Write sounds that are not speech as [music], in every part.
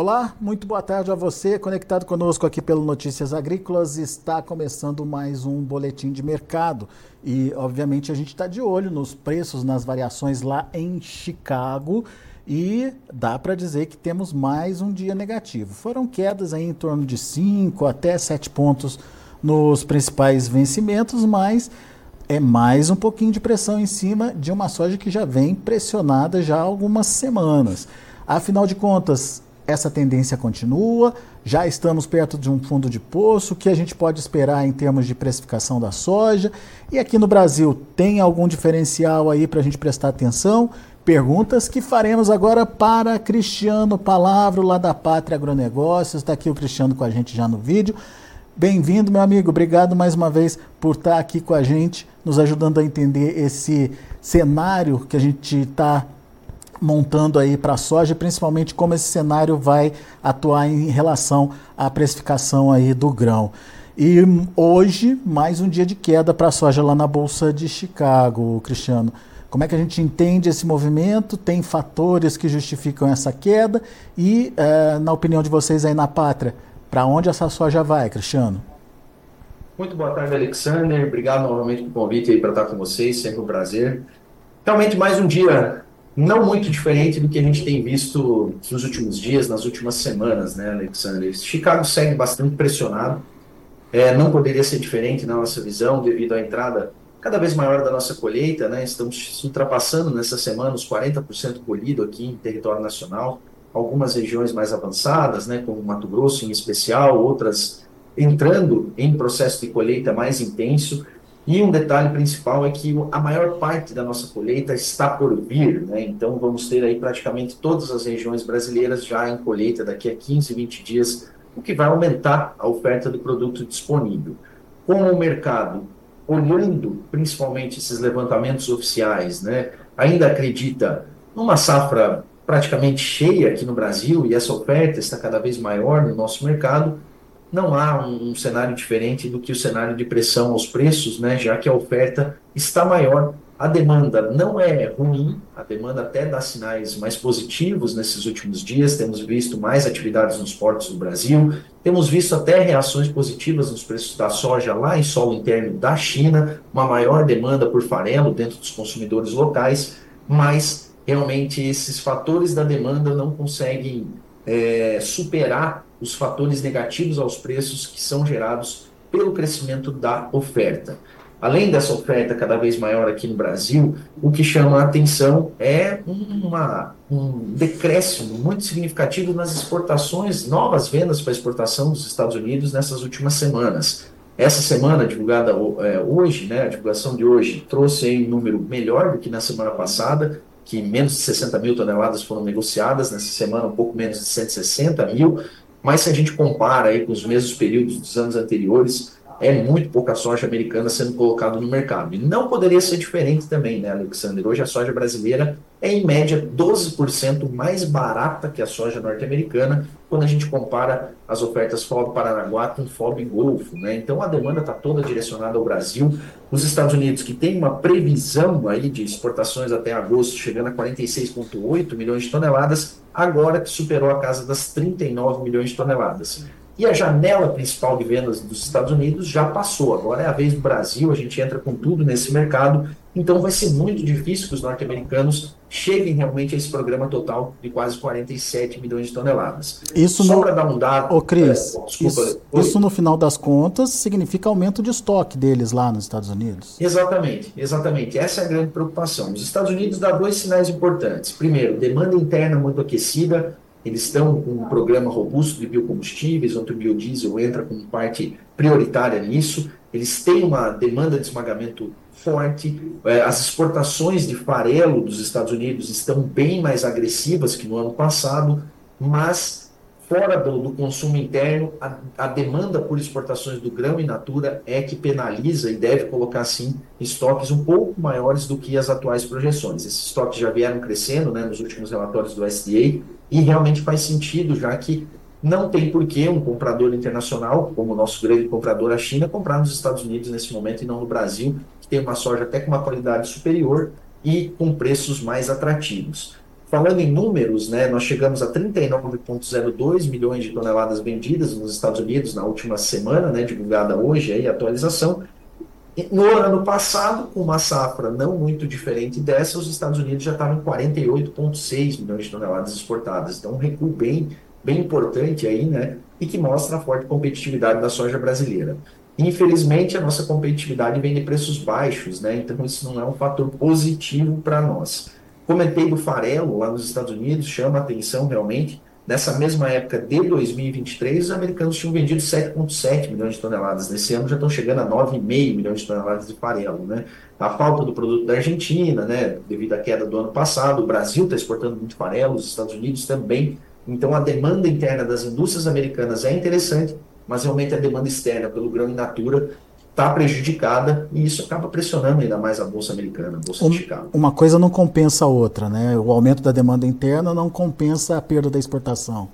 Olá, muito boa tarde a você, conectado conosco aqui pelo Notícias Agrícolas. Está começando mais um boletim de mercado e, obviamente, a gente está de olho nos preços, nas variações lá em Chicago e dá para dizer que temos mais um dia negativo. Foram quedas aí em torno de 5 até 7 pontos nos principais vencimentos, mas é mais um pouquinho de pressão em cima de uma soja que já vem pressionada já há algumas semanas. Afinal de contas, essa tendência continua, já estamos perto de um fundo de poço, o que a gente pode esperar em termos de precificação da soja? E aqui no Brasil, tem algum diferencial aí para a gente prestar atenção? Perguntas que faremos agora para Cristiano Palavro, lá da Pátria Agronegócios. Está aqui o Cristiano com a gente já no vídeo. Bem-vindo, meu amigo. Obrigado mais uma vez por estar aqui com a gente, nos ajudando a entender esse cenário que a gente está montando aí para a soja, principalmente como esse cenário vai atuar em relação à precificação aí do grão. E hoje, mais um dia de queda para a soja lá na Bolsa de Chicago, Cristiano. Como é que a gente entende esse movimento? Tem fatores que justificam essa queda? E, eh, na opinião de vocês aí na pátria, para onde essa soja vai, Cristiano? Muito boa tarde, Alexander. Obrigado novamente pelo convite aí para estar com vocês, sempre um prazer. Realmente mais um dia não muito diferente do que a gente tem visto nos últimos dias, nas últimas semanas, né, Alexander? Chicago segue bastante pressionado, é, não poderia ser diferente na nossa visão, devido à entrada cada vez maior da nossa colheita, né? Estamos ultrapassando nessa semana os 40% colhido aqui em território nacional, algumas regiões mais avançadas, né, como Mato Grosso em especial, outras entrando em processo de colheita mais intenso. E um detalhe principal é que a maior parte da nossa colheita está por vir, né? Então vamos ter aí praticamente todas as regiões brasileiras já em colheita daqui a 15, 20 dias, o que vai aumentar a oferta do produto disponível. Como o mercado, olhando principalmente esses levantamentos oficiais, né, ainda acredita numa safra praticamente cheia aqui no Brasil e essa oferta está cada vez maior no nosso mercado, não há um, um, cenário diferente do que o cenário de pressão aos preços, né, já que a oferta está maior. A demanda não é ruim, a demanda até dá sinais mais positivos nesses últimos dias. Temos visto mais atividades nos portos do Brasil, temos visto até reações positivas nos preços da soja lá em solo interno da China, uma maior demanda por farelo dentro dos consumidores locais, mas realmente esses fatores da demanda não conseguem é, superar os fatores negativos aos preços que são gerados pelo crescimento da oferta. Além dessa oferta cada vez maior aqui no Brasil, o que chama a atenção é uma, um decréscimo muito significativo nas exportações, novas vendas para exportação dos Estados Unidos nessas últimas semanas. Essa semana, divulgada é, hoje, né, a divulgação de hoje, trouxe um número melhor do que na semana passada, que menos de 60 mil toneladas foram negociadas, nessa semana um pouco menos de 160 mil, mas se a gente compara aí com os mesmos períodos dos anos anteriores, é muito pouca soja americana sendo colocada no mercado. E não poderia ser diferente também, né, Alexander? Hoje a soja brasileira é em média 12% mais barata que a soja norte-americana quando a gente compara as ofertas FOB Paranaguá com FOB Golfo. Né? Então a demanda está toda direcionada ao Brasil. Os Estados Unidos, que tem uma previsão aí de exportações até agosto, chegando a 46,8 milhões de toneladas, agora que superou a casa das 39 milhões de toneladas. E a janela principal de vendas dos Estados Unidos já passou. Agora é a vez do Brasil, a gente entra com tudo nesse mercado. Então vai ser muito difícil que os norte-americanos cheguem realmente a esse programa total de quase 47 milhões de toneladas. Isso Só para dar um dado. Ô, Cris, é, desculpa, isso, isso, no final das contas significa aumento de estoque deles lá nos Estados Unidos. Exatamente, exatamente. Essa é a grande preocupação. Os Estados Unidos dá dois sinais importantes. Primeiro, demanda interna muito aquecida, eles estão com um programa robusto de biocombustíveis, onde o biodiesel entra como parte prioritária nisso. Eles têm uma demanda de esmagamento forte. É, as exportações de farelo dos Estados Unidos estão bem mais agressivas que no ano passado, mas fora do, do consumo interno, a, a, demanda por exportações do grão in natura é que penaliza e deve colocar, sim, estoques um pouco maiores do que as atuais projeções. Esses estoques já vieram crescendo né, nos últimos relatórios do SDA, e realmente faz sentido, já que não tem por que um comprador internacional, como o nosso grande comprador, a China, comprar nos Estados Unidos nesse momento e não no Brasil, que tem uma soja até com uma qualidade superior e com preços mais atrativos. Falando em números, né, nós chegamos a 39,02 milhões de toneladas vendidas nos Estados Unidos na última semana, né, divulgada hoje, aí, a atualização. No ano passado, com uma safra não muito diferente dessa, os Estados Unidos já estavam em 48,6 milhões de toneladas exportadas. Então, um recuo bem, bem importante aí, né, e que mostra a forte competitividade da soja brasileira. Infelizmente, a nossa competitividade vem de preços baixos, né, então isso não é um fator positivo para nós. Comentei do farelo lá nos Estados Unidos, chama atenção realmente. Nessa mesma época de 2023, os americanos tinham vendido 7,7 milhões de toneladas. Nesse ano já estão chegando a 9,5 milhões de toneladas de farelo. Né? A falta do produto da Argentina, né, devido à queda do ano passado, o Brasil está exportando muito farelo, os Estados Unidos também. Então a demanda interna das indústrias americanas é interessante, mas realmente a demanda externa pelo grão in natura está prejudicada e isso acaba pressionando ainda mais a bolsa americana, a bolsa um, de Chicago. Uma coisa não compensa a outra, né? O aumento da demanda interna não compensa a perda da exportação.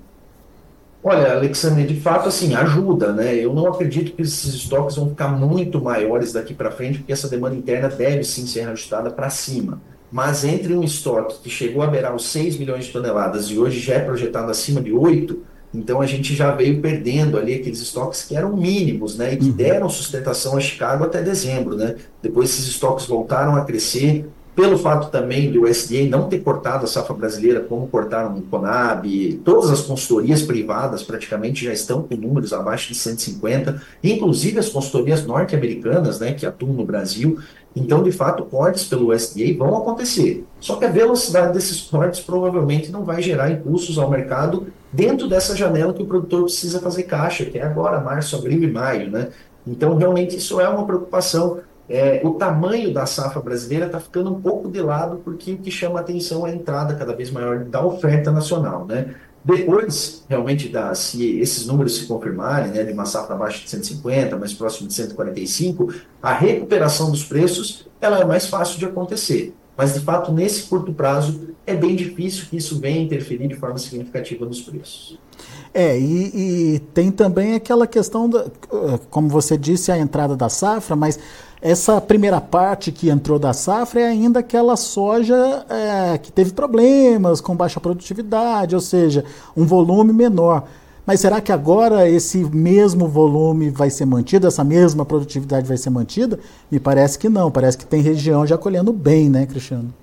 Olha, Alexandre, de fato, assim, ajuda, né? Eu não acredito que esses estoques vão ficar muito maiores daqui para frente, porque essa demanda interna deve sim ser ajustada para cima. Mas entre um estoque que chegou a beirar os 6 milhões de toneladas e hoje já é projetado acima de 8, então a gente já veio perdendo ali aqueles estoques que eram mínimos, né, e que uhum. deram sustentação a Chicago até dezembro, né. Depois esses estoques voltaram a crescer, pelo fato também do USDA não ter cortado a safra brasileira como cortaram o Conab, todas as consultorias privadas praticamente já estão com números abaixo de 150, inclusive as consultorias norte-americanas, né, que atuam no Brasil. Então, de fato, cortes pelo USDA vão acontecer. Só que a velocidade desses cortes provavelmente não vai gerar impulsos ao mercado dentro dessa janela que o produtor precisa fazer caixa, que é agora, março, abril e maio, né? Então, realmente, isso é uma preocupação é, o tamanho da safra brasileira está ficando um pouco de lado, porque o que chama atenção é a entrada cada vez maior da oferta nacional. Né? Depois, realmente, da, se esses números se confirmarem, né, de uma safra abaixo de 150, mais próximo de 145, a recuperação dos preços ela é mais fácil de acontecer. Mas, de fato, nesse curto prazo, é bem difícil que isso venha interferir de forma significativa nos preços. É, e, e tem também aquela questão, da, como você disse, a entrada da safra, mas essa primeira parte que entrou da safra é ainda aquela soja é, que teve problemas com baixa produtividade, ou seja, um volume menor. Mas será que agora esse mesmo volume vai ser mantido, essa mesma produtividade vai ser mantida? Me parece que não, parece que tem região já colhendo bem, né, Cristiano?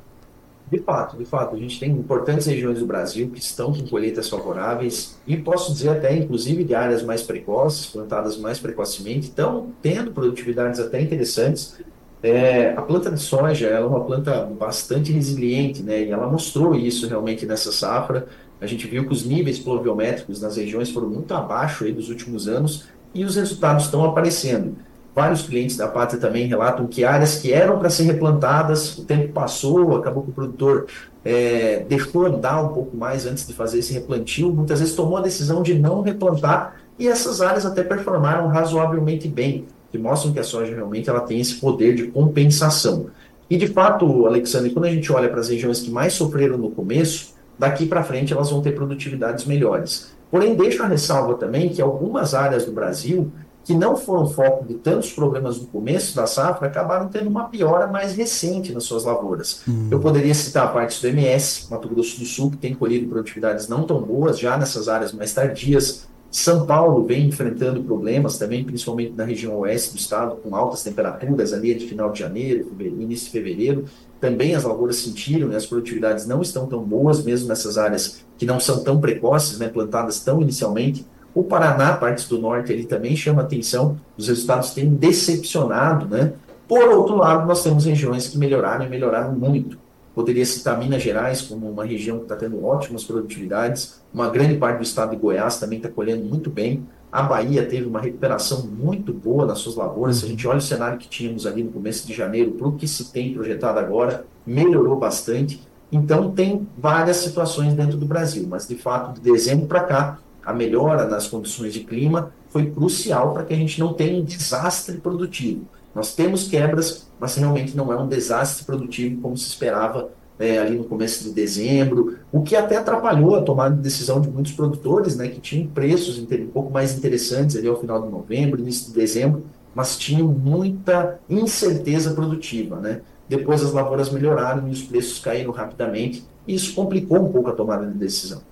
De fato, de fato, a gente tem importantes regiões do Brasil que estão com colheitas favoráveis e posso dizer até, inclusive, de áreas mais precoces, plantadas mais precocemente, estão tendo produtividades até interessantes. É, a planta de soja é uma planta bastante resiliente, né? E ela mostrou isso realmente nessa safra. A gente viu que os níveis pluviométricos nas regiões foram muito abaixo aí dos últimos anos e os resultados estão aparecendo. Vários clientes da Pátria também relatam que áreas que eram para ser replantadas, o tempo passou, acabou que o produtor é, deixou andar um pouco mais antes de fazer esse replantio, muitas vezes tomou a decisão de não replantar e essas áreas até performaram razoavelmente bem, que mostram que a soja realmente ela tem esse poder de compensação. E de fato, Alexandre, quando a gente olha para as regiões que mais sofreram no começo, daqui para frente elas vão ter produtividades melhores. Porém, deixo a ressalva também que algumas áreas do Brasil que não foram foco de tantos problemas no começo da safra, acabaram tendo uma piora mais recente nas suas lavouras. Hum. Eu poderia citar partes do MS, Mato Grosso do Sul, que tem colhido produtividades não tão boas, já nessas áreas mais tardias. São Paulo vem enfrentando problemas também, principalmente na região oeste do estado, com altas temperaturas ali de final de janeiro, início de fevereiro. Também as lavouras sentiram, né, as produtividades não estão tão boas, mesmo nessas áreas que não são tão precoces, né, plantadas tão inicialmente. O Paraná, partes do norte, ele também chama atenção, os resultados têm decepcionado, né? Por outro lado, nós temos regiões que melhoraram e melhoraram muito. Poderia citar Minas Gerais como uma região que está tendo ótimas produtividades, uma grande parte do estado de Goiás também está colhendo muito bem. A Bahia teve uma recuperação muito boa nas suas lavouras. Se a gente olha o cenário que tínhamos ali no começo de janeiro para o que se tem projetado agora, melhorou bastante. Então, tem várias situações dentro do Brasil, mas de fato, de dezembro para cá, a melhora nas condições de clima foi crucial para que a gente não tenha um desastre produtivo. Nós temos quebras, mas realmente não é um desastre produtivo como se esperava é, ali no começo de dezembro, o que até atrapalhou a tomada de decisão de muitos produtores, né, que tinham preços um pouco mais interessantes ali ao final de novembro, início de dezembro, mas tinham muita incerteza produtiva, né? depois as lavouras melhoraram e os preços caíram rapidamente, e isso complicou um pouco a tomada de decisão.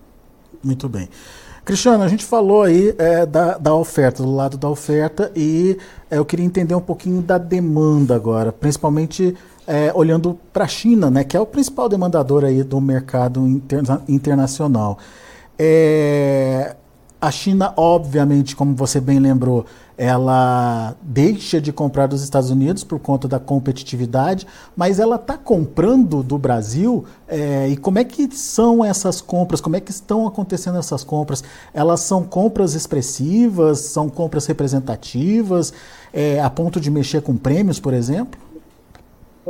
Muito bem. Cristiano, a gente falou aí é, da, da oferta, do lado da oferta, e é, eu queria entender um pouquinho da demanda agora, principalmente é, olhando para a China, né, que é o principal demandador aí do mercado interna internacional. É, a China, obviamente, como você bem lembrou, ela deixa de comprar dos Estados Unidos por conta da competitividade, mas ela está comprando do Brasil. É, e como é que são essas compras? Como é que estão acontecendo essas compras? Elas são compras expressivas? São compras representativas? É, a ponto de mexer com prêmios, por exemplo?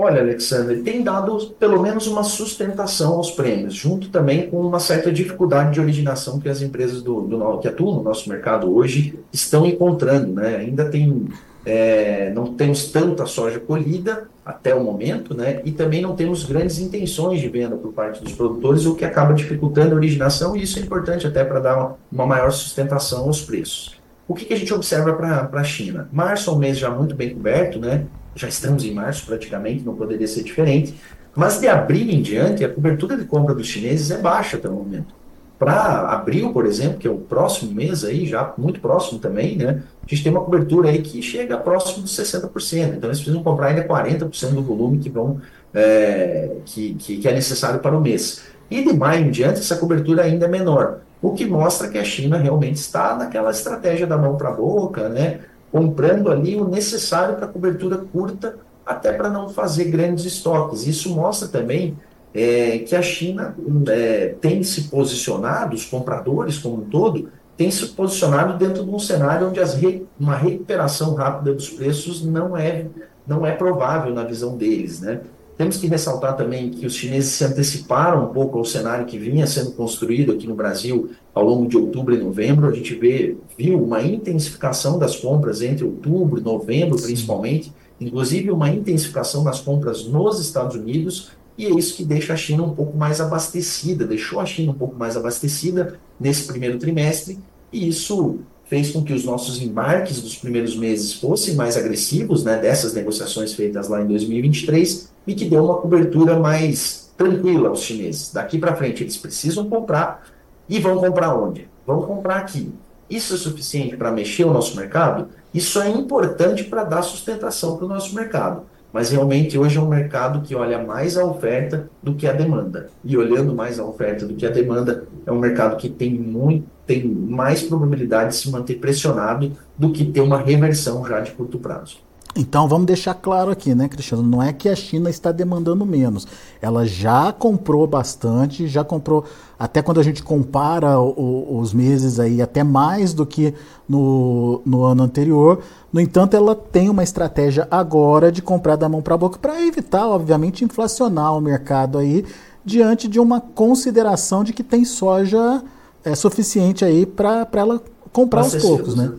Olha, Alexandre, tem dado pelo menos uma sustentação aos prêmios, junto também com uma certa dificuldade de originação que as empresas do, do que atuam no nosso mercado hoje estão encontrando. Né? Ainda tem, é, não temos tanta soja colhida até o momento, né? e também não temos grandes intenções de venda por parte dos produtores, o que acaba dificultando a originação, e isso é importante até para dar uma, uma maior sustentação aos preços. O que, que a gente observa para a China? Março é um mês já muito bem coberto, né? Já estamos em março praticamente, não poderia ser diferente. Mas de abril em diante, a cobertura de compra dos chineses é baixa até o momento. Para abril, por exemplo, que é o próximo mês aí, já muito próximo também, né? A gente tem uma cobertura aí que chega próximo dos 60%. Então eles precisam comprar ainda 40% do volume que vão é, que, que, que é necessário para o mês. E de maio em diante, essa cobertura ainda é menor. O que mostra que a China realmente está naquela estratégia da mão para a boca, né? Comprando ali o necessário para cobertura curta, até para não fazer grandes estoques. Isso mostra também é, que a China é, tem se posicionado, os compradores como um todo, tem se posicionado dentro de um cenário onde re, uma recuperação rápida dos preços não é, não é provável na visão deles. Né? Temos que ressaltar também que os chineses se anteciparam um pouco ao cenário que vinha sendo construído aqui no Brasil ao longo de outubro e novembro. A gente vê, viu uma intensificação das compras entre outubro e novembro, principalmente, inclusive uma intensificação das compras nos Estados Unidos, e é isso que deixa a China um pouco mais abastecida, deixou a China um pouco mais abastecida nesse primeiro trimestre, e isso fez com que os nossos embarques dos primeiros meses fossem mais agressivos, né, dessas negociações feitas lá em 2023, e que deu uma cobertura mais tranquila aos chineses. Daqui para frente, eles precisam comprar e vão comprar onde? Vão comprar aqui. Isso é suficiente para mexer o nosso mercado? Isso é importante para dar sustentação para o nosso mercado. Mas realmente hoje é um mercado que olha mais a oferta do que a demanda. E olhando mais a oferta do que a demanda, é um mercado que tem muito, tem mais probabilidade de se manter pressionado do que ter uma reversão já de curto prazo. Então vamos deixar claro aqui, né, Cristiano? Não é que a China está demandando menos. Ela já comprou bastante, já comprou, até quando a gente compara o, os meses aí, até mais do que no, no ano anterior. No entanto, ela tem uma estratégia agora de comprar da mão para a boca para evitar, obviamente, inflacionar o mercado aí diante de uma consideração de que tem soja é, suficiente aí para ela comprar aos poucos, né?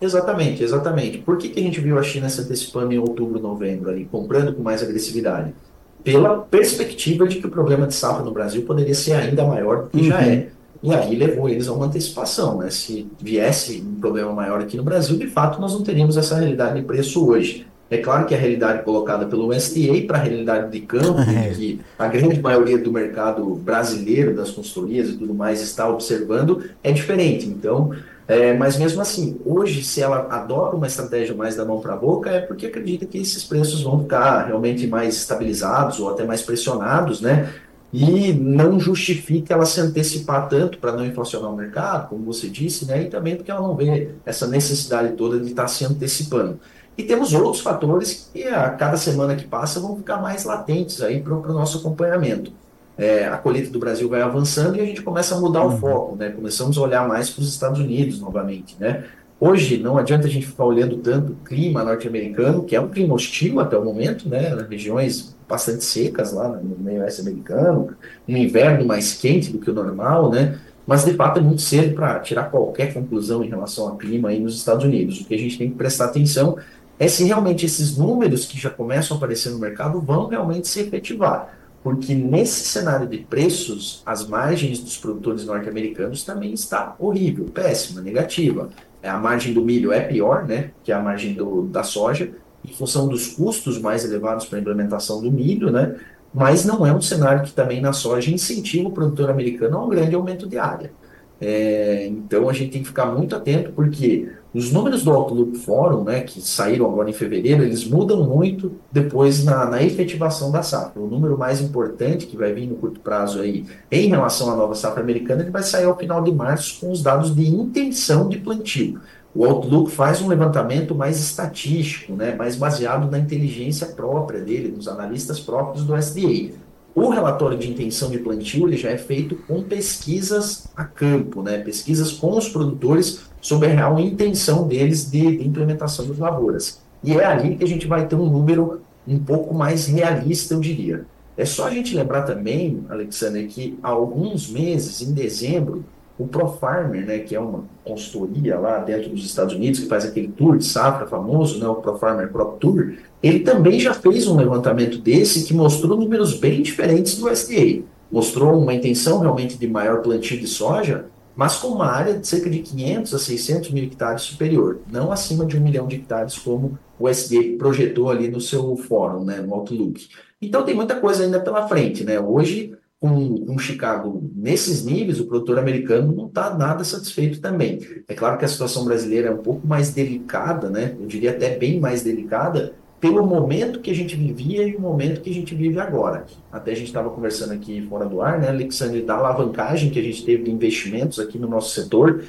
Exatamente, exatamente. Por que, que a gente viu a China se antecipando em outubro, novembro, ali, comprando com mais agressividade? Pela perspectiva de que o problema de safra no Brasil poderia ser ainda maior do que uhum. já é. E aí levou eles a uma antecipação. Né? Se viesse um problema maior aqui no Brasil, de fato, nós não teríamos essa realidade de preço hoje. É claro que a realidade colocada pelo USDA para a realidade de campo, [laughs] é. que a grande maioria do mercado brasileiro, das consultorias e tudo mais, está observando, é diferente. Então, é, mas mesmo assim, hoje, se ela adota uma estratégia mais da mão para a boca, é porque acredita que esses preços vão ficar realmente mais estabilizados ou até mais pressionados, né? E não justifica ela se antecipar tanto para não inflacionar o mercado, como você disse, né? E também porque ela não vê essa necessidade toda de estar tá se antecipando. E temos outros fatores que a cada semana que passa vão ficar mais latentes aí para o nosso acompanhamento é, a colheita do Brasil vai avançando e a gente começa a mudar uhum. o foco, né? Começamos a olhar mais para os Estados Unidos novamente, né? Hoje não adianta a gente ficar olhando tanto o clima norte-americano, que é um clima hostil até o momento, né? Regiões bastante secas lá no meio oeste americano, um inverno mais quente do que o normal, né? Mas de fato é muito cedo para tirar qualquer conclusão em relação ao clima aí nos Estados Unidos. O que a gente tem que prestar atenção é se realmente esses números que já começam a aparecer no mercado vão realmente se efetivar porque nesse cenário de preços, as margens dos produtores norte-americanos também está horrível, péssima, negativa. É, a margem do milho é pior, né, que a margem do, da soja, em função dos custos mais elevados para a implementação do milho, né? Mas não é um cenário que também na soja incentiva o produtor americano a um grande aumento de área. É, então a gente tem que ficar muito atento, porque os números do Outlook Forum, né, que saíram agora em fevereiro, eles mudam muito depois na, na efetivação da safra. O número mais importante que vai vir no curto prazo aí, em relação à nova safra americana, ele vai sair ao final de março com os dados de intenção de plantio. O Outlook faz um levantamento mais estatístico, né, mais baseado na inteligência própria dele, dos analistas próprios do SDA. O relatório de intenção de plantio ele já é feito com pesquisas a campo, né? pesquisas com os produtores sobre a real intenção deles de, de implementação das lavouras. E é ali que a gente vai ter um número um pouco mais realista, eu diria. É só a gente lembrar também, Alexander, que há alguns meses, em dezembro, o ProFarmer, né, que é uma consultoria lá dentro dos Estados Unidos, que faz aquele tour de safra famoso, né, o ProFarmer Crop Tour, ele também já fez um levantamento desse que mostrou números bem diferentes do SDA. Mostrou uma intenção realmente de maior plantio de soja, mas com uma área de cerca de 500 a 600 mil hectares superior, não acima de um milhão de hectares, como o SDA projetou ali no seu fórum, né, no Outlook. Então tem muita coisa ainda pela frente. Né? Hoje com, com Chicago nesses níveis, o produtor americano não está nada satisfeito também. É claro que a situação brasileira é um pouco mais delicada, né? eu diria até bem mais delicada, pelo momento que a gente vivia e o momento que a gente vive agora. Até a gente estava conversando aqui fora do ar, né, Alexandre, da alavancagem que a gente teve de investimentos aqui no nosso setor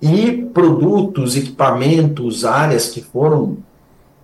e produtos, equipamentos, áreas que foram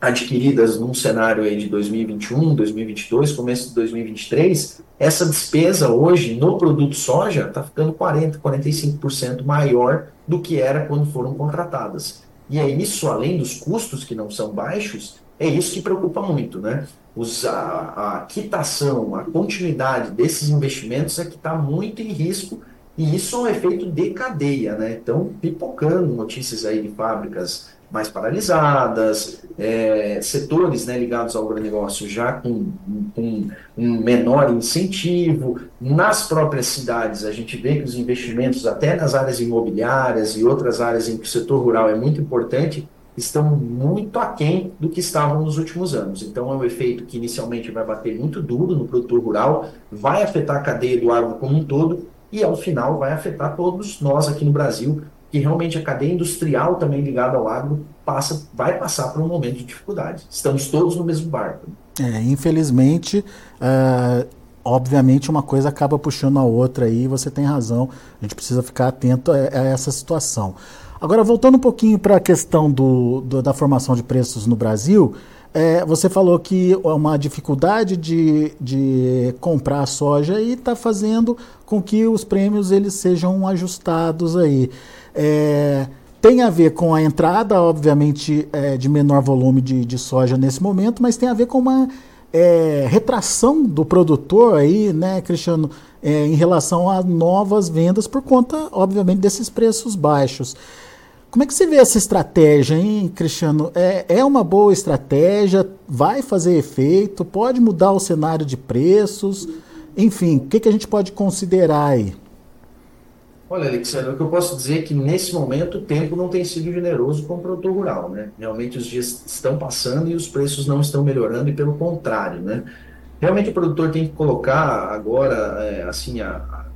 adquiridas num cenário aí de 2021, 2022, começo de 2023, essa despesa hoje no produto soja está ficando 40%, 45% maior do que era quando foram contratadas. E é isso, além dos custos que não são baixos, é isso que preocupa muito, né? Os, a, a quitação, a continuidade desses investimentos é que está muito em risco e isso é um efeito de cadeia, né? Então, pipocando notícias aí de fábricas mais paralisadas, é, setores né, ligados ao agronegócio já com, com, um menor incentivo. Nas próprias cidades, a gente vê que os investimentos, até nas áreas imobiliárias e outras áreas em que o setor rural é muito importante, estão muito aquém do que estavam nos últimos anos. Então, é um efeito que inicialmente vai bater muito duro no produtor rural, vai afetar a cadeia do agro como um todo e, ao final, vai afetar todos nós aqui no Brasil, que realmente a cadeia industrial também ligada ao agro passa, vai passar por um momento de dificuldade. Estamos todos no mesmo barco. É, infelizmente, uh, obviamente uma coisa acaba puxando a outra aí, você tem razão, a gente precisa ficar atento a, a essa situação. Agora, voltando um pouquinho para a questão do, do, da formação de preços no Brasil, é, você falou que uma dificuldade de, de comprar soja e está fazendo com que os prêmios eles sejam ajustados aí. É, tem a ver com a entrada, obviamente, é, de menor volume de, de, soja nesse momento, mas tem a ver com uma é, retração do produtor aí, né, Cristiano, é, em relação a novas vendas por conta, obviamente, desses preços baixos. Como é que você vê essa estratégia, hein, Cristiano? É, é uma boa estratégia? Vai fazer efeito? Pode mudar o cenário de preços? Enfim, o que, que a gente pode considerar aí? Olha, Alexandre, o que eu posso dizer é que nesse momento o tempo não tem sido generoso com o produtor rural, né? Realmente os dias estão passando e os preços não estão melhorando e pelo contrário, né? Realmente o produtor tem que colocar agora, é, assim, a,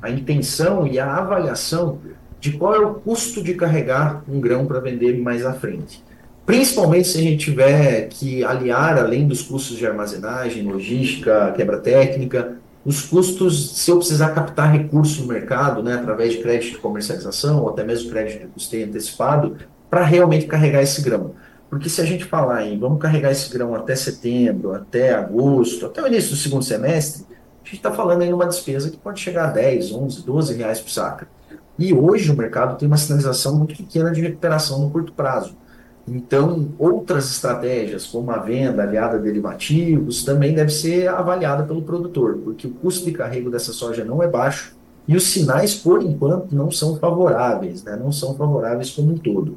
a intenção e a avaliação de qual é o custo de carregar um grão para vender mais à frente. Principalmente se a gente tiver que aliar, além dos custos de armazenagem, logística, quebra técnica, os custos, se eu precisar captar recurso no mercado, né, através de crédito de comercialização, ou até mesmo crédito de custeio antecipado, para realmente carregar esse grão. Porque se a gente falar em vamos carregar esse grão até setembro, até agosto, até o início do segundo semestre, a gente está falando em uma despesa que pode chegar a 10, 11, 12 reais por saca. E hoje o mercado tem uma sinalização muito pequena de recuperação no curto prazo. Então, outras estratégias, como a venda aliada a derivativos, também deve ser avaliada pelo produtor, porque o custo de carrego dessa soja não é baixo e os sinais, por enquanto, não são favoráveis, né? não são favoráveis como um todo.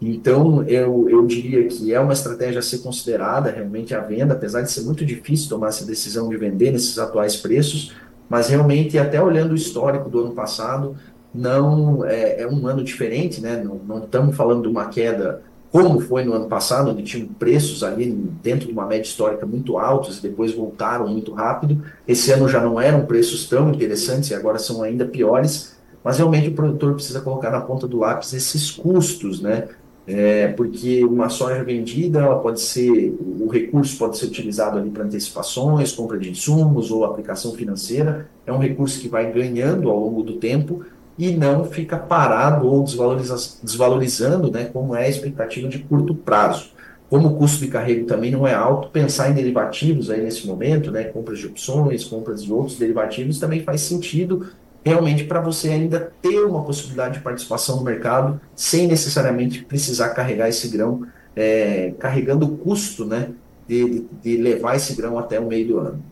Então, eu, eu diria que é uma estratégia a ser considerada realmente a venda, apesar de ser muito difícil tomar essa decisão de vender nesses atuais preços, mas realmente, até olhando o histórico do ano passado, não é, é um ano diferente, né? não, não estamos falando de uma queda como foi no ano passado, onde tinham preços ali dentro de uma média histórica muito altos e depois voltaram muito rápido. Esse ano já não eram preços tão interessantes e agora são ainda piores, mas realmente o produtor precisa colocar na ponta do lápis esses custos, né? É, porque uma soja vendida, ela pode ser, o recurso pode ser utilizado ali para antecipações, compra de insumos ou aplicação financeira. É um recurso que vai ganhando ao longo do tempo, e não fica parado ou desvaloriza desvalorizando, né, como é a expectativa de curto prazo. Como o custo de carrego também não é alto, pensar em derivativos aí nesse momento, né, compras de opções, compras de outros derivativos, também faz sentido realmente para você ainda ter uma possibilidade de participação no mercado sem necessariamente precisar carregar esse grão, é, carregando o custo né, de, de levar esse grão até o meio do ano.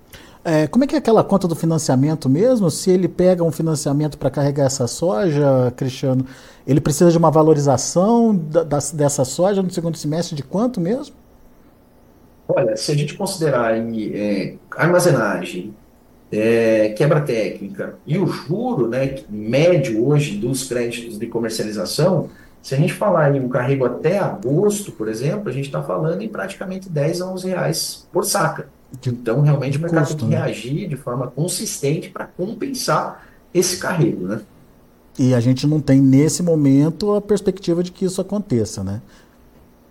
É, como é que é aquela conta do financiamento mesmo? Se ele pega um financiamento para carregar essa soja, Cristiano, ele precisa de uma valorização da, da, dessa soja no segundo semestre de quanto mesmo? Olha, se a gente considerar é, armazenagem, é, quebra técnica e o juro né, médio hoje dos créditos de comercialização, se a gente falar em um carrego até agosto, por exemplo, a gente está falando em praticamente 10 a 11 reais por saca. Então, realmente, o mercado custo, tem que né? reagir de forma consistente para compensar esse carrego, né? E a gente não tem, nesse momento, a perspectiva de que isso aconteça, né?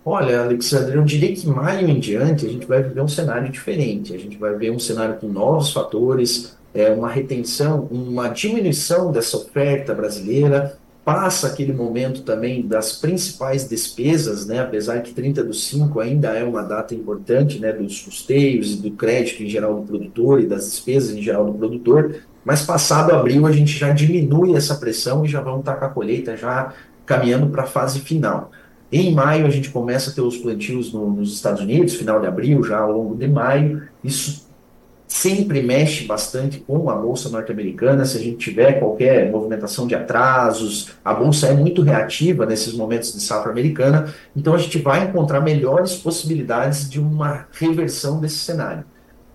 Olha, Alexandre, eu diria que maio em diante a gente vai viver um cenário diferente. A gente vai ver um cenário com novos fatores, é, uma retenção, uma diminuição dessa oferta brasileira, passa aquele momento também das principais despesas, né, apesar que 30 do 5 ainda é uma data importante, né, dos custeios e do crédito em geral do produtor e das despesas em geral do produtor, mas passado abril a gente já diminui essa pressão e já vamos estar com a colheita já caminhando para a fase final. Em maio a gente começa a ter os plantios no, nos Estados Unidos, final de abril, já ao longo de maio, isso sempre mexe bastante com a bolsa norte-americana. Se a gente tiver qualquer movimentação de atrasos, a bolsa é muito reativa nesses momentos de safra americana, então a gente vai encontrar melhores possibilidades de uma reversão desse cenário.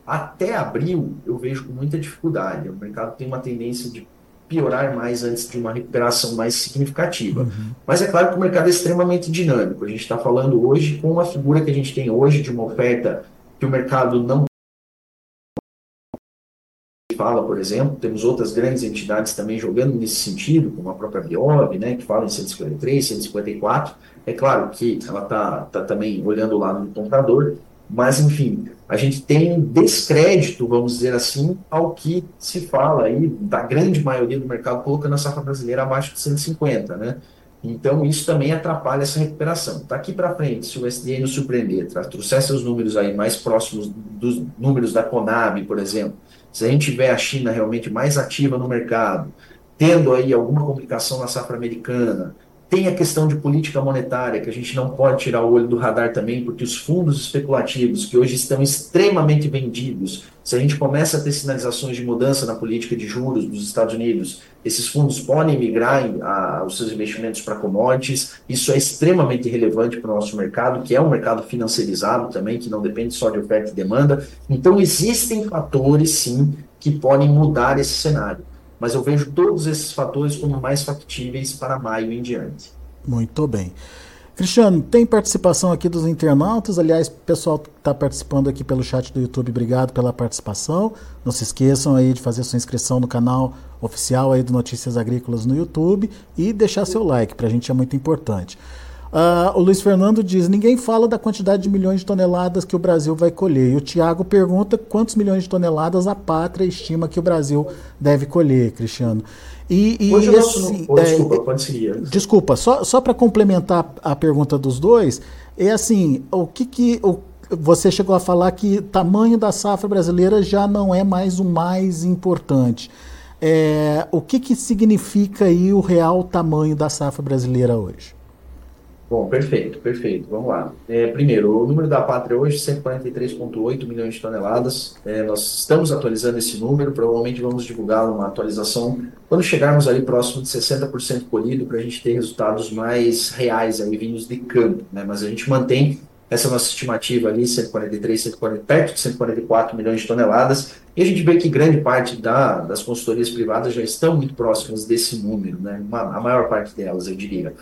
Até abril, eu vejo com muita dificuldade. O mercado tem uma tendência de piorar mais antes de uma recuperação mais significativa. Uhum. Mas é claro que o mercado é extremamente dinâmico. A gente está falando hoje com uma figura que a gente tem hoje de uma oferta que o mercado não fala, por exemplo, temos outras grandes entidades também jogando nesse sentido, como a própria Biob, né, que fala em 153, 154. É claro que ela está tá também olhando lá no comprador, mas, enfim, a gente tem um descrédito, vamos dizer assim, ao que se fala aí, da grande maioria do mercado, colocando a safra brasileira abaixo de 150, né? Então, isso também atrapalha essa recuperação. Daqui para frente, se o SDN nos surpreender, trouxer seus números aí mais próximos dos números da Conab, por exemplo, se a gente tiver a China realmente mais ativa no mercado, tendo aí alguma complicação na safra americana, tem a questão de política monetária, que a gente não pode tirar o olho do radar também, porque os fundos especulativos, que hoje estão extremamente vendidos, se a gente começa a ter sinalizações de mudança na política de juros dos Estados Unidos, esses fundos podem migrar a, os seus investimentos para commodities. Isso é extremamente relevante para o nosso mercado, que é um mercado financiarizado também, que não depende só de oferta e demanda. Então, existem fatores, sim, que podem mudar esse cenário mas eu vejo todos esses fatores como mais factíveis para maio em diante. Muito bem. Cristiano, tem participação aqui dos internautas. Aliás, pessoal que está participando aqui pelo chat do YouTube, obrigado pela participação. Não se esqueçam aí de fazer sua inscrição no canal oficial aí do Notícias Agrícolas no YouTube e deixar seu like, para a gente é muito importante. Uh, o Luiz Fernando diz: ninguém fala da quantidade de milhões de toneladas que o Brasil vai colher. E o Tiago pergunta quantos milhões de toneladas a pátria estima que o Brasil deve colher, Cristiano. E, e Hoje assim, oh, desculpa, pode seguir. Desculpa, só, só para complementar a pergunta dos dois, é assim: o que que. O, você chegou a falar que tamanho da safra brasileira já não é mais o mais importante. É, o que, que significa aí o real tamanho da safra brasileira hoje? Bom, perfeito, perfeito. Vamos lá. É, primeiro, o número da pátria hoje, 143,8 milhões de toneladas. É, nós estamos atualizando esse número, provavelmente vamos divulgar uma atualização quando chegarmos ali próximo de 60% colhido, para a gente ter resultados mais reais aí vindos de campo. Né? Mas a gente mantém essa nossa estimativa ali, 143, 140, perto de 144 milhões de toneladas, e a gente vê que grande parte da, das consultorias privadas já estão muito próximas desse número, né? Uma, a maior parte delas, eu diria.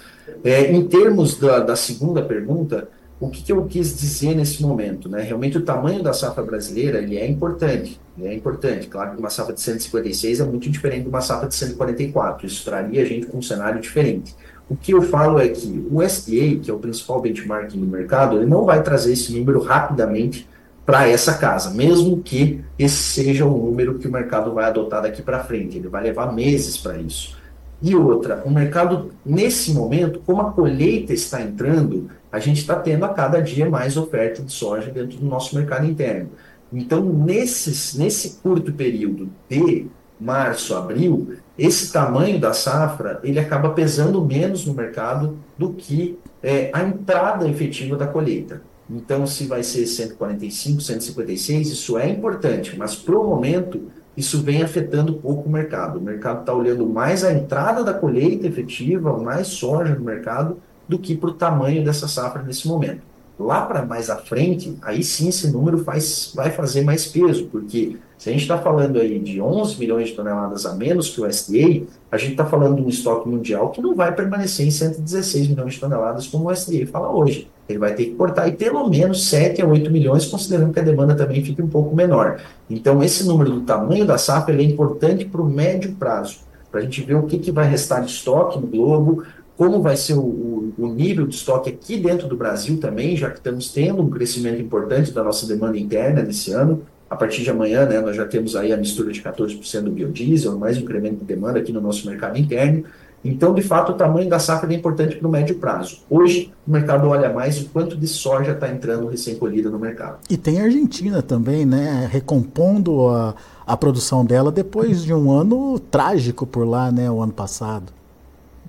É, em termos da, da segunda pergunta, o que, que, eu quis dizer nesse momento? Né? Realmente o tamanho da safra brasileira ele é importante, ele é importante. Claro que uma safra de 156 é muito diferente de uma safra de 144, isso traria a gente com um cenário diferente. O que eu falo é que o SDA, que é o principal benchmarking do mercado, ele não vai trazer esse número rapidamente para essa casa, mesmo que esse seja o número que o mercado vai adotar daqui para frente. Ele vai levar meses para isso. E outra, o mercado, nesse momento, como a colheita está entrando, a gente está tendo a cada dia mais oferta de soja dentro do nosso mercado interno. Então, nesses, nesse curto período de março, abril, esse tamanho da safra ele acaba pesando menos no mercado do que é, a entrada efetiva da colheita. Então, se vai ser 145, 156, isso é importante, mas para o momento isso vem afetando pouco o mercado. O mercado está olhando mais a entrada da colheita efetiva, mais soja no mercado, do que para o tamanho dessa safra nesse momento. Lá para mais à frente, aí sim esse número faz, vai fazer mais peso, porque se a gente está falando aí de 11 milhões de toneladas a menos que o SDA, a gente está falando de um estoque mundial que não vai permanecer em 116 milhões de toneladas como o SDA fala hoje. Ele vai ter que cortar aí pelo menos 7 a 8 milhões, considerando que a demanda também fica um pouco menor. Então, esse número do tamanho da safra é importante para o médio prazo, para a gente ver o que, que vai restar de estoque no globo, como vai ser o, o, nível de estoque aqui dentro do Brasil também, já que estamos tendo um crescimento importante da nossa demanda interna nesse ano. A partir de amanhã, né, nós já temos aí a mistura de 14% do biodiesel, mais um incremento de demanda aqui no nosso mercado interno. Então, de fato, o tamanho da safra é importante para o médio prazo. Hoje, o mercado olha mais o quanto de soja está entrando recém-colhida no mercado. E tem a Argentina também, né? Recompondo a, a produção dela depois de um ano trágico por lá, né? O ano passado.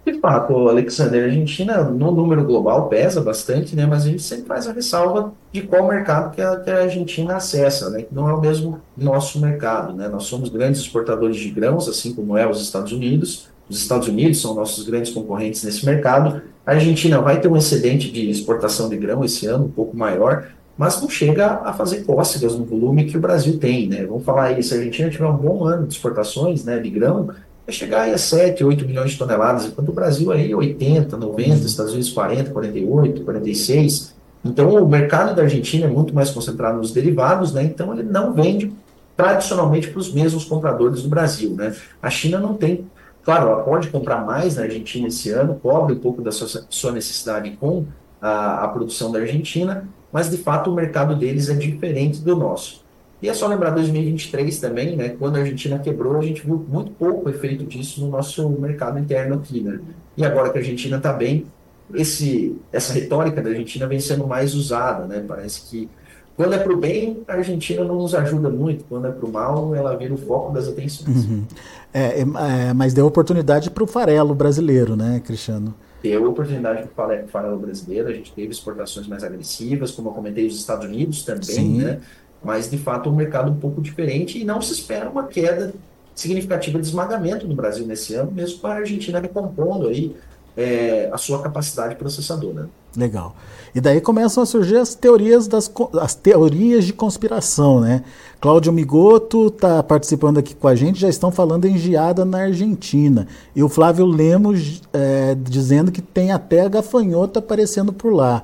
De fato, Alexander, a Argentina, no número global, pesa bastante, né? Mas a gente sempre faz a ressalva de qual mercado que a, que a Argentina acessa, né? Que não é o mesmo nosso mercado, né? Nós somos grandes exportadores de grãos, assim como é os Estados Unidos, os Estados Unidos são nossos grandes concorrentes nesse mercado. A Argentina vai ter um excedente de exportação de grão esse ano, um pouco maior, mas não chega a fazer cócegas no volume que o Brasil tem. Né? Vamos falar aí, se a Argentina tiver um bom ano de exportações né, de grão, vai chegar aí a 7, 8 milhões de toneladas, enquanto o Brasil aí 80, 90, Estados Unidos 40, 48, 46. Então o mercado da Argentina é muito mais concentrado nos derivados, né? então ele não vende tradicionalmente para os mesmos compradores do Brasil. Né? A China não tem Claro, ela pode comprar mais na Argentina esse ano, cobre um pouco da sua, sua necessidade com a, a, produção da Argentina, mas de fato o mercado deles é diferente do nosso. E é só lembrar 2023 também, né? Quando a Argentina quebrou, a gente viu muito pouco efeito disso no nosso mercado interno aqui, né? E agora que a Argentina está bem, esse, essa retórica da Argentina vem sendo mais usada, né? Parece que quando é para o bem, a Argentina não nos ajuda muito. Quando é para o mal, ela vira o foco das atenções. Uhum. É, é, mas deu oportunidade para o farelo brasileiro, né, Cristiano? Deu oportunidade para o farelo brasileiro. A gente teve exportações mais agressivas, como eu comentei, os Estados Unidos também, Sim. né? Mas, de fato, um mercado um pouco diferente e não se espera uma queda significativa de esmagamento no Brasil nesse ano, mesmo com a Argentina recompondo aí é, a sua capacidade processadora. Legal. E daí começam a surgir as teorias das as teorias de conspiração, né? Cláudio Migoto está participando aqui com a gente, já estão falando em geada na Argentina. E o Flávio Lemos é, dizendo que tem até a gafanhota aparecendo por lá.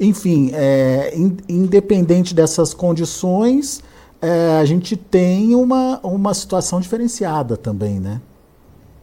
Enfim, é, in, independente dessas condições, é, a gente tem uma, uma situação diferenciada também, né?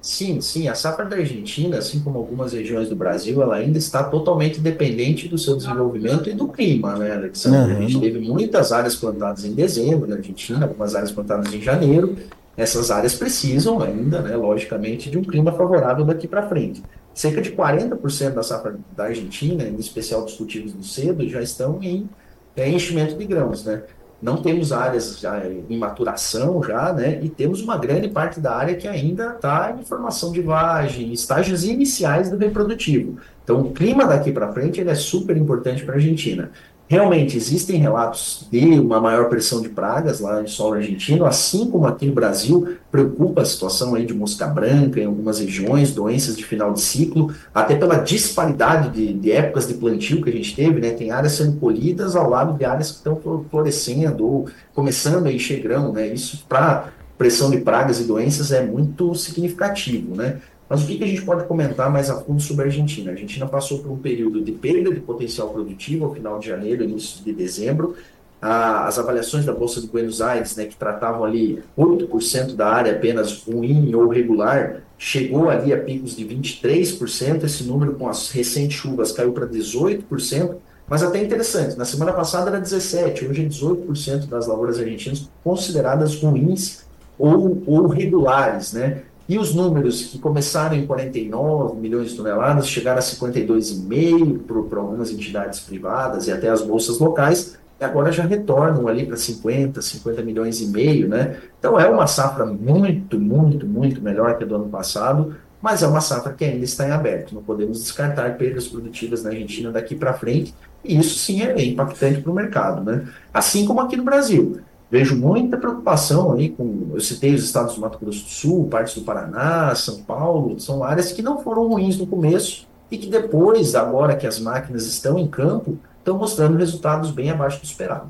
Sim, sim. A safra da Argentina, assim como algumas regiões do Brasil, ela ainda está totalmente dependente do seu desenvolvimento e do clima, né, Alexandre? Uhum. A gente teve muitas áreas plantadas em dezembro na Argentina, algumas áreas plantadas em janeiro. Essas áreas precisam ainda, né, logicamente, de um clima favorável daqui para frente. Cerca de 40% da safra da Argentina, em especial dos cultivos do cedo, já estão em é, enchimento de grãos, né? não temos áreas já em maturação já, né? E temos uma grande parte da área que ainda está em formação de vagem, estágios iniciais do reprodutivo. Então, o clima daqui para frente ele é super importante para a Argentina. Realmente existem relatos de uma maior pressão de pragas lá em solo argentino, assim como aqui no Brasil, preocupa a situação aí de mosca branca em algumas regiões, doenças de final de ciclo, até pela disparidade de, de épocas de plantio que a gente teve, né? Tem áreas sendo colhidas ao lado de áreas que estão florescendo ou começando a encher grão, né? Isso para pressão de pragas e doenças é muito significativo, né? Mas o que, que a gente pode comentar mais a fundo sobre a Argentina? A Argentina passou por um período de perda de potencial produtivo ao final de janeiro, início de dezembro. as avaliações da Bolsa de Buenos Aires, né, que tratavam ali 8% da área apenas ruim ou regular, chegou ali a picos de 23%. Esse número, com as recentes chuvas, caiu para 18%. Mas até interessante, na semana passada era 17%, hoje é 18% das lavouras argentinas consideradas ruins ou, ou regulares, né? E os números que começaram em 49 milhões de toneladas chegaram a 52,5 para algumas entidades privadas e até as bolsas locais, e agora já retornam ali para 50, 50 milhões e meio, né? Então é uma safra muito, muito, muito melhor que a do ano passado, mas é uma safra que ainda está em aberto. Não podemos descartar perdas produtivas na Argentina daqui para frente, e isso sim é impactante para o mercado, né? Assim como aqui no Brasil. Vejo muita preocupação aí com. Eu citei os estados do Mato Grosso do Sul, partes do Paraná, São Paulo, são áreas que não foram ruins no começo e que depois, agora que as máquinas estão em campo, estão mostrando resultados bem abaixo do esperado.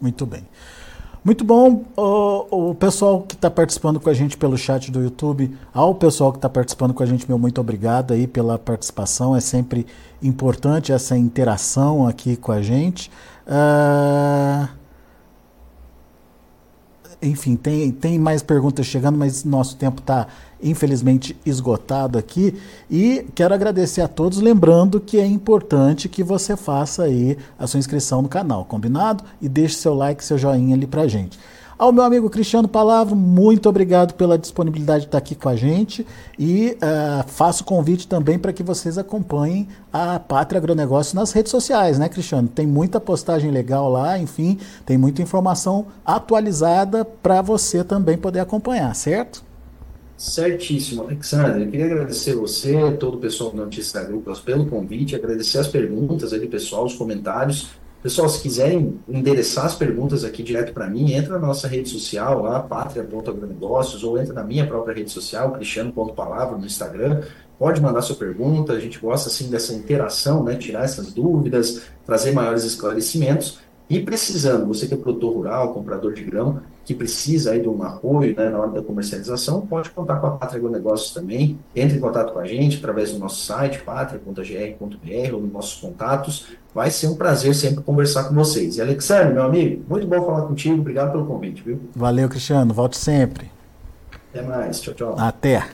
Muito bem. Muito bom, o, o pessoal que está participando com a gente pelo chat do YouTube, ao pessoal que está participando com a gente, meu muito obrigado aí pela participação, é sempre importante essa interação aqui com a gente. Uh, enfim, tem, tem mais perguntas chegando, mas nosso tempo está infelizmente esgotado aqui. E quero agradecer a todos, lembrando que é importante que você faça aí a sua inscrição no canal, combinado? E deixe seu like, seu joinha ali pra gente. Ao meu amigo Cristiano Palavro, muito obrigado pela disponibilidade de estar aqui com a gente e uh, faço convite também para que vocês acompanhem a Pátria Agronegócio nas redes sociais, né, Cristiano? Tem muita postagem legal lá, enfim, tem muita informação atualizada para você também poder acompanhar, certo? Certíssimo, Alexandre. Eu queria agradecer você, todo o pessoal do Notícias Agrícolas pelo convite, agradecer as perguntas ali, pessoal, os comentários. Pessoal, se quiserem endereçar as perguntas aqui direto para mim, entra na nossa rede social, lá, pátria.agronegócios, ou entra na minha própria rede social, cristiano.palavra, no Instagram. Pode mandar sua pergunta, a gente gosta, assim, dessa interação, né, tirar essas dúvidas, trazer maiores esclarecimentos. E precisando, você que é produtor rural, comprador de grão, que precisa aí de um apoio né, na hora da comercialização, pode contar com a Pátria Agronegócios também. Entre em contato com a gente através do nosso site, patria.gr.br ou nos nossos contatos. Vai ser um prazer sempre conversar com vocês. E Alexandre, meu amigo, muito bom falar contigo. Obrigado pelo convite, viu? Valeu, Cristiano. Volte sempre. Até mais. Tchau, tchau. Até.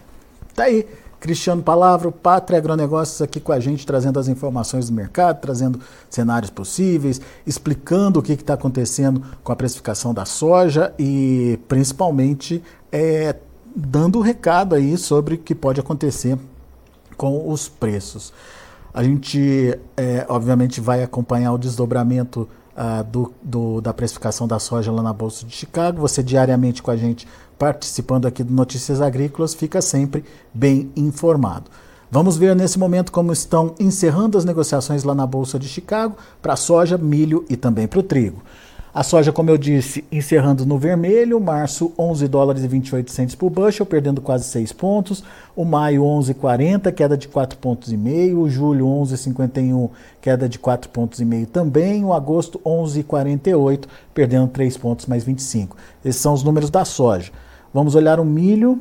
Tá aí. Cristiano Palavro, Pátria Agronegócios aqui com a gente, trazendo as informações do mercado, trazendo cenários possíveis, explicando o que está acontecendo com a precificação da soja e principalmente é, dando o recado aí sobre o que pode acontecer com os preços. A gente, é, obviamente, vai acompanhar o desdobramento uh, do, do, da precificação da soja lá na Bolsa de Chicago. Você diariamente com a gente participando aqui do Notícias Agrícolas, fica sempre bem informado. Vamos ver nesse momento como estão encerrando as negociações lá na Bolsa de Chicago para soja, milho e também para o trigo. A soja, como eu disse, encerrando no vermelho, março 11 dólares e 28 centos por bushel, perdendo quase 6 pontos. O maio 11,40, queda de 4 pontos. O julho 11,51, queda de 4 pontos e meio também. O agosto 11,48, perdendo 3 pontos mais 25. Esses são os números da soja. Vamos olhar o milho,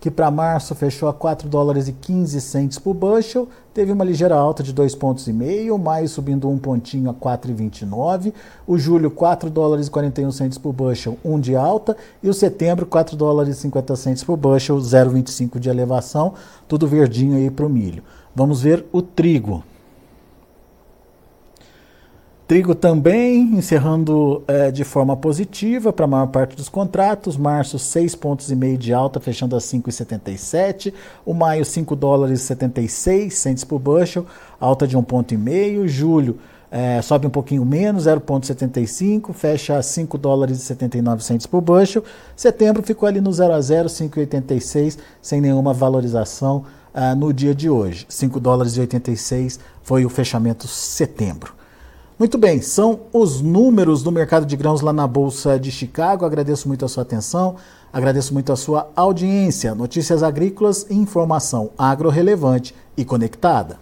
que para março fechou a 4 dólares e 15 centes por bushel, teve uma ligeira alta de 2 pontos e maio subindo um pontinho a 4,29, o julho 4 dólares e 41 centes por bushel, 1 um de alta, e o setembro 4 dólares e 50 centes por bushel, 0,25 de elevação, tudo verdinho aí para o milho. Vamos ver o trigo. Trigo também encerrando é, de forma positiva para a maior parte dos contratos. Março, 6 pontos e de alta, fechando a 5,77. O maio, 5 dólares e 76 centes por bushel, alta de 1 ponto. Julho, é, sobe um pouquinho menos, 0,75, fecha a 5 dólares e 79 centes por bushel. Setembro ficou ali no 0 a 0, 5,86, sem nenhuma valorização uh, no dia de hoje. 5 dólares e 86 foi o fechamento setembro. Muito bem, são os números do mercado de grãos lá na Bolsa de Chicago. Agradeço muito a sua atenção, agradeço muito a sua audiência. Notícias agrícolas, informação agro relevante e conectada.